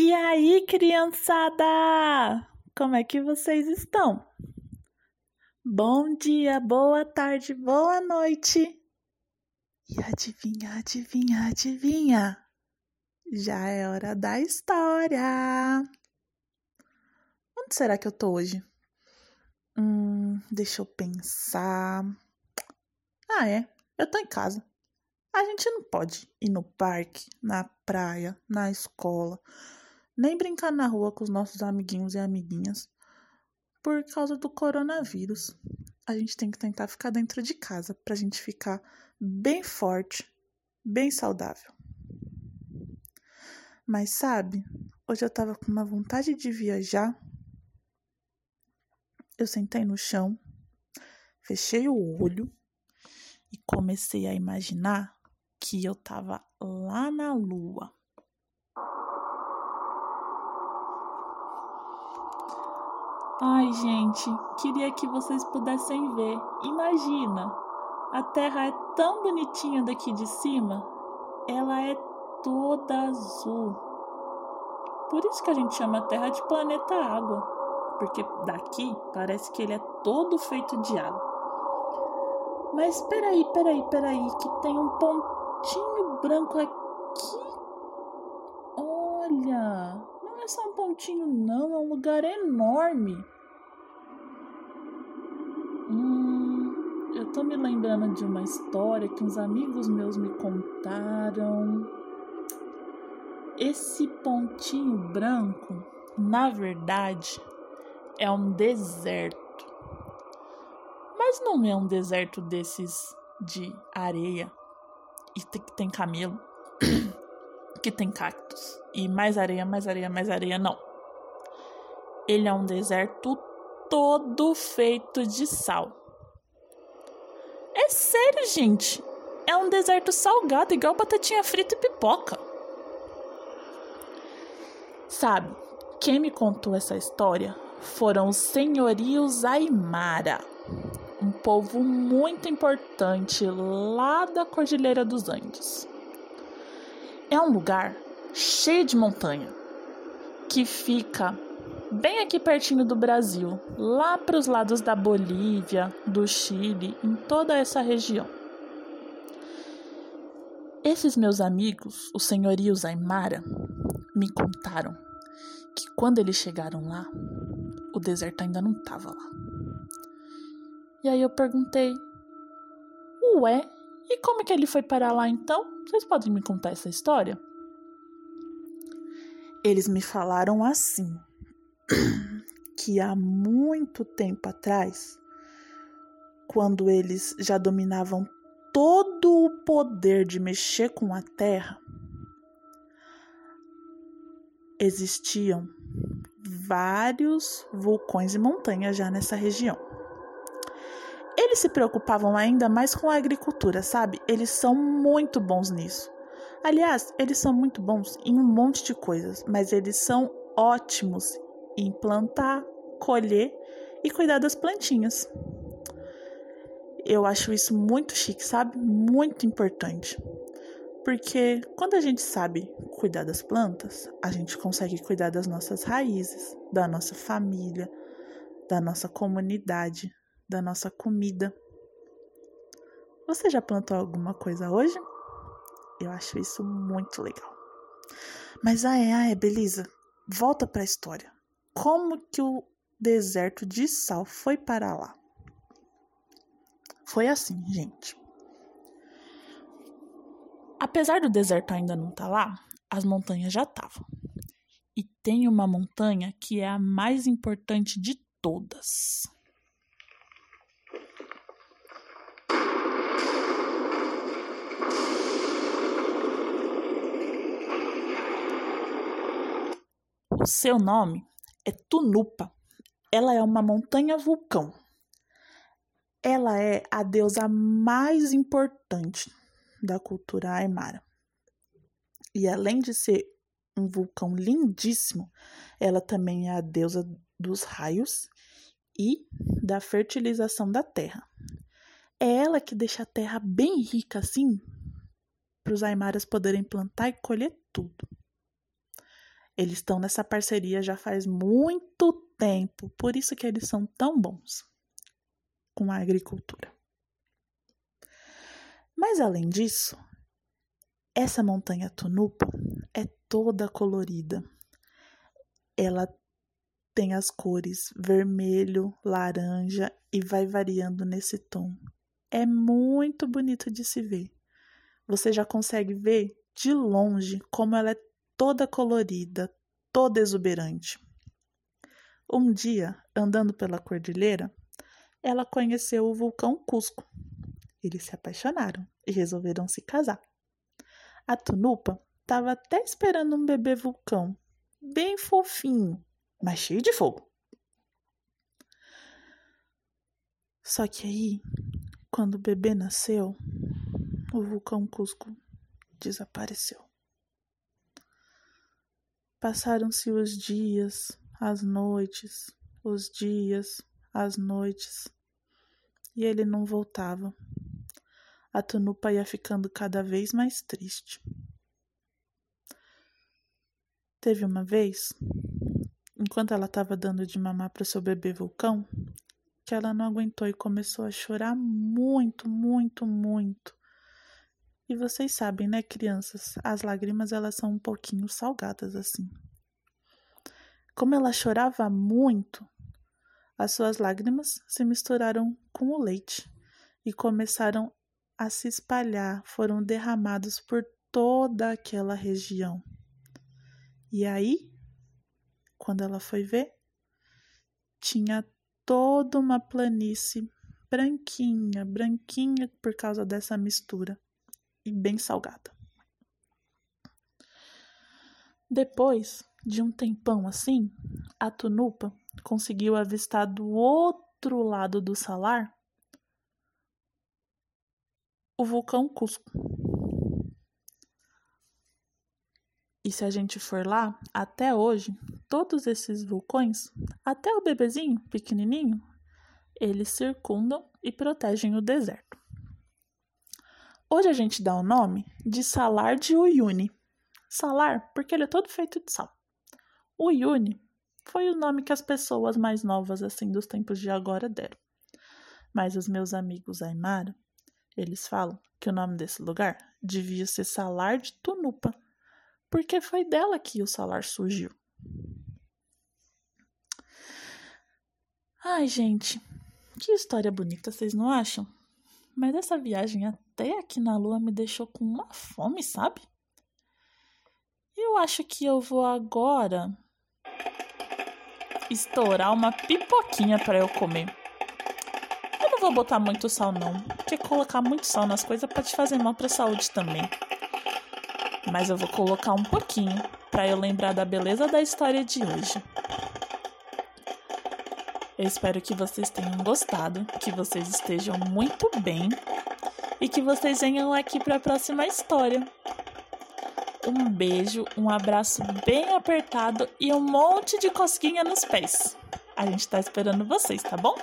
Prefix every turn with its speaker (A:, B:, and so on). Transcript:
A: E aí, criançada? Como é que vocês estão? Bom dia, boa tarde, boa noite. E adivinha, adivinha, adivinha? Já é hora da história. Onde será que eu tô hoje? Hum, deixa eu pensar. Ah, é. Eu tô em casa. A gente não pode ir no parque, na praia, na escola, nem brincar na rua com os nossos amiguinhos e amiguinhas por causa do coronavírus. A gente tem que tentar ficar dentro de casa para a gente ficar bem forte, bem saudável. Mas sabe, hoje eu tava com uma vontade de viajar. Eu sentei no chão, fechei o olho e comecei a imaginar que eu tava lá na lua. Ai, gente, queria que vocês pudessem ver. Imagina, a Terra é tão bonitinha daqui de cima, ela é toda azul. Por isso que a gente chama a Terra de planeta água, porque daqui parece que ele é todo feito de água. Mas peraí, peraí, peraí, que tem um pontinho branco aqui. Olha, é só um pontinho, não, é um lugar enorme. Hum, eu tô me lembrando de uma história que uns amigos meus me contaram. Esse pontinho branco, na verdade, é um deserto. Mas não é um deserto desses de areia e que tem camelo que tem cactos. E mais areia, mais areia, mais areia, não. Ele é um deserto todo feito de sal. É sério, gente. É um deserto salgado, igual batatinha frita e pipoca. Sabe, quem me contou essa história foram os senhorios Aimara, um povo muito importante lá da Cordilheira dos Andes. É um lugar cheio de montanha que fica bem aqui pertinho do Brasil, lá para os lados da Bolívia, do Chile, em toda essa região. Esses meus amigos, os senhorios Aymara, me contaram que quando eles chegaram lá, o deserto ainda não estava lá. E aí eu perguntei: Ué, e como que ele foi parar lá então? Vocês podem me contar essa história? Eles me falaram assim: que há muito tempo atrás, quando eles já dominavam todo o poder de mexer com a terra, existiam vários vulcões e montanhas já nessa região. Eles se preocupavam ainda mais com a agricultura, sabe? Eles são muito bons nisso. Aliás, eles são muito bons em um monte de coisas, mas eles são ótimos em plantar, colher e cuidar das plantinhas. Eu acho isso muito chique, sabe? Muito importante. Porque quando a gente sabe cuidar das plantas, a gente consegue cuidar das nossas raízes, da nossa família, da nossa comunidade, da nossa comida. Você já plantou alguma coisa hoje? Eu acho isso muito legal. Mas ah é, ah é, beleza. Volta para a história. Como que o deserto de sal foi para lá? Foi assim, gente. Apesar do deserto ainda não estar tá lá, as montanhas já estavam. E tem uma montanha que é a mais importante de todas. Seu nome é Tunupa. Ela é uma montanha vulcão. Ela é a deusa mais importante da cultura aimara. E além de ser um vulcão lindíssimo, ela também é a deusa dos raios e da fertilização da terra. É ela que deixa a terra bem rica assim, para os aimaras poderem plantar e colher tudo. Eles estão nessa parceria já faz muito tempo, por isso que eles são tão bons com a agricultura. Mas além disso, essa montanha Tunupa é toda colorida. Ela tem as cores vermelho, laranja e vai variando nesse tom. É muito bonito de se ver. Você já consegue ver de longe como ela é toda colorida, toda exuberante. Um dia, andando pela cordilheira, ela conheceu o vulcão Cusco. Eles se apaixonaram e resolveram se casar. A Tunupa estava até esperando um bebê vulcão, bem fofinho, mas cheio de fogo. Só que aí, quando o bebê nasceu, o vulcão Cusco desapareceu. Passaram-se os dias, as noites, os dias, as noites, e ele não voltava. A Tunupa ia ficando cada vez mais triste. Teve uma vez, enquanto ela estava dando de mamar para seu bebê vulcão, que ela não aguentou e começou a chorar muito, muito, muito. E vocês sabem, né, crianças? As lágrimas elas são um pouquinho salgadas assim. Como ela chorava muito, as suas lágrimas se misturaram com o leite e começaram a se espalhar, foram derramados por toda aquela região. E aí, quando ela foi ver, tinha toda uma planície branquinha, branquinha por causa dessa mistura e bem salgada. Depois de um tempão assim, a Tunupa conseguiu avistar do outro lado do salar o vulcão Cusco. E se a gente for lá, até hoje, todos esses vulcões, até o bebezinho pequenininho, eles circundam e protegem o deserto. Hoje a gente dá o nome de salar de Uyuni. Salar porque ele é todo feito de sal. Uyuni foi o nome que as pessoas mais novas assim dos tempos de agora deram. Mas os meus amigos Aymara, eles falam que o nome desse lugar devia ser Salar de Tunupa, porque foi dela que o salar surgiu. Ai, gente, que história bonita, vocês não acham? Mas essa viagem até aqui na lua me deixou com uma fome, sabe? Eu acho que eu vou agora estourar uma pipoquinha para eu comer. Eu não vou botar muito sal não, porque colocar muito sal nas coisas pode fazer mal para a saúde também. Mas eu vou colocar um pouquinho para eu lembrar da beleza da história de hoje. Eu espero que vocês tenham gostado, que vocês estejam muito bem e que vocês venham aqui para a próxima história. Um beijo, um abraço bem apertado e um monte de cosquinha nos pés. A gente está esperando vocês, tá bom?